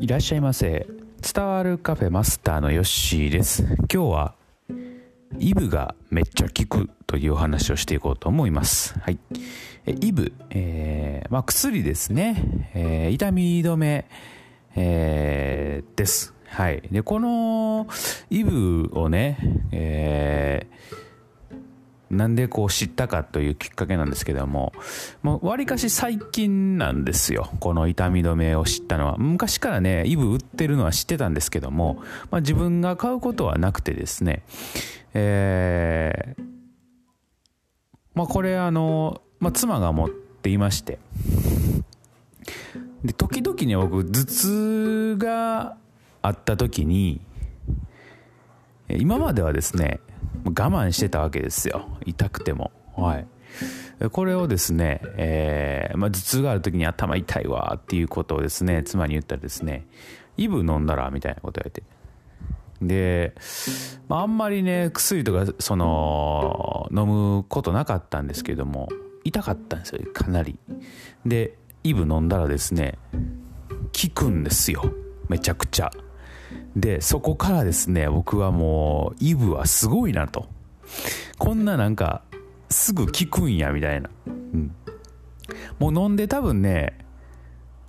いらっしゃいませ。伝わるカフェマスターのヨッシーです。今日はイブがめっちゃ効くというお話をしていこうと思います。はい。イブ、えー、まあ、薬ですね、えー、痛み止め、えー、です。はい。でこのイブをね、えーなんでこう知ったかというきっかけなんですけども、もう割かし最近なんですよ。この痛み止めを知ったのは。昔からね、イブ売ってるのは知ってたんですけども、まあ、自分が買うことはなくてですね、えー、まあこれあの、まあ妻が持っていまして、で、時々に僕頭痛があった時に、今まではですね、我慢してたわけですよ。痛くても。はい。これをですね、えー、まあ、頭痛がある時に頭痛いわっていうことをですね妻に言ったらですねイブ飲んだら？みたいなこと言われて。で、まあ、あんまりね薬とかその飲むことなかったんですけども痛かったんですよ。かなり。でイブ飲んだらですね効くんですよ。めちゃくちゃ。で、そこからですね、僕はもう、イブはすごいなと。こんななんか、すぐ効くんや、みたいな。うん。もう飲んで多分ね、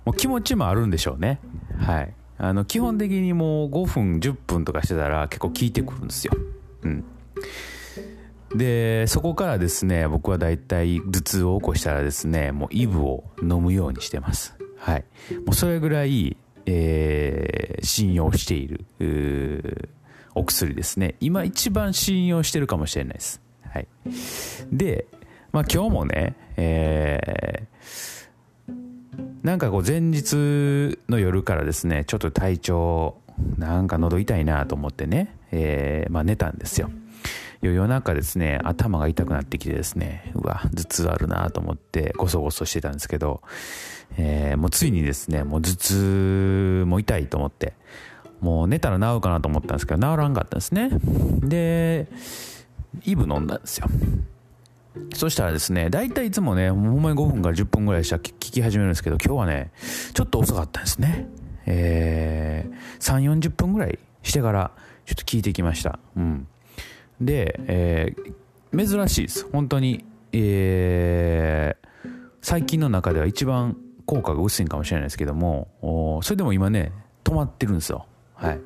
もう気持ちもあるんでしょうね。はい。あの、基本的にもう5分、10分とかしてたら結構効いてくるんですよ。うん。で、そこからですね、僕はだいたい頭痛を起こしたらですね、もうイブを飲むようにしてます。はい。もうそれぐらい、えー、信用しているお薬ですね。今一番信用してるかもしれないです、はい、で、まあ、今日もね、えー、なんかこう前日の夜からですねちょっと体調なんか喉痛いなと思ってね、えーまあ、寝たんですよ。夜中ですね頭が痛くなってきてですねうわ頭痛あるなと思ってゴソゴソしてたんですけどえー、もうついにですね、もう頭痛も痛いと思って、もう寝たら治るかなと思ったんですけど、治らんかったんですね。で、イブ飲んだんですよ。そしたらですね、大体いつもね、ほんまに5分から10分ぐらいしたら聞き始めるんですけど、今日はね、ちょっと遅かったんですね。えー、3、40分ぐらいしてから、ちょっと聞いてきました。うん。で、えー、珍しいです。本当に、えー、最近の中では一番効果が薄いんかもしれないですけども、それでも今ね、止まってるんですよ。はい。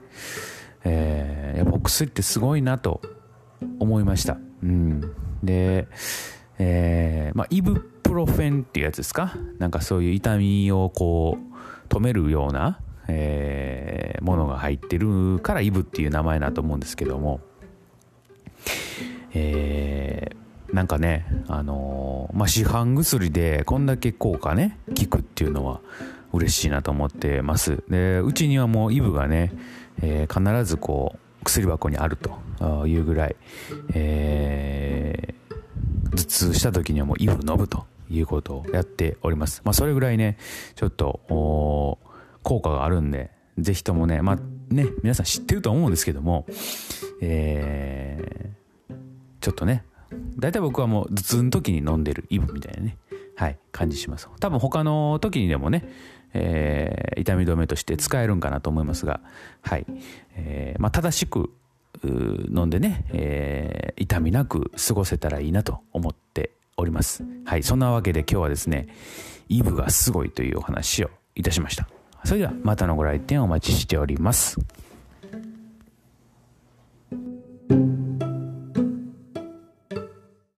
えー、やっぱ薬ってすごいなと思いました。うん。で、えー、まあ、イブプロフェンっていうやつですか？なんかそういう痛みをこう、止めるような、えー、ものが入ってるからイブっていう名前だと思うんですけども、えー、なんかね、あのー、まあ、市販薬でこんだけ効果ね、効くっていうのは嬉しいなと思ってます。で、うちにはもうイブがね、えー、必ずこう、薬箱にあるというぐらい、え、頭痛した時にはもうイブ飲むということをやっております。まあ、それぐらいね、ちょっと、効果があるんで、ぜひともね、まあ、ね、皆さん知ってると思うんですけども、えー、ちょっとね、大体僕はもう頭痛の時に飲んでるイブみたいなね、はい、感じします。多分他の時にでもね、えー、痛み止めとして使えるんかなと思いますが、はい、えー、まあ、正しく飲んでね、えー、痛みなく過ごせたらいいなと思っております。はい、そんなわけで今日はですね、イブがすごいというお話をいたしました。それではまたのご来店お待ちしております。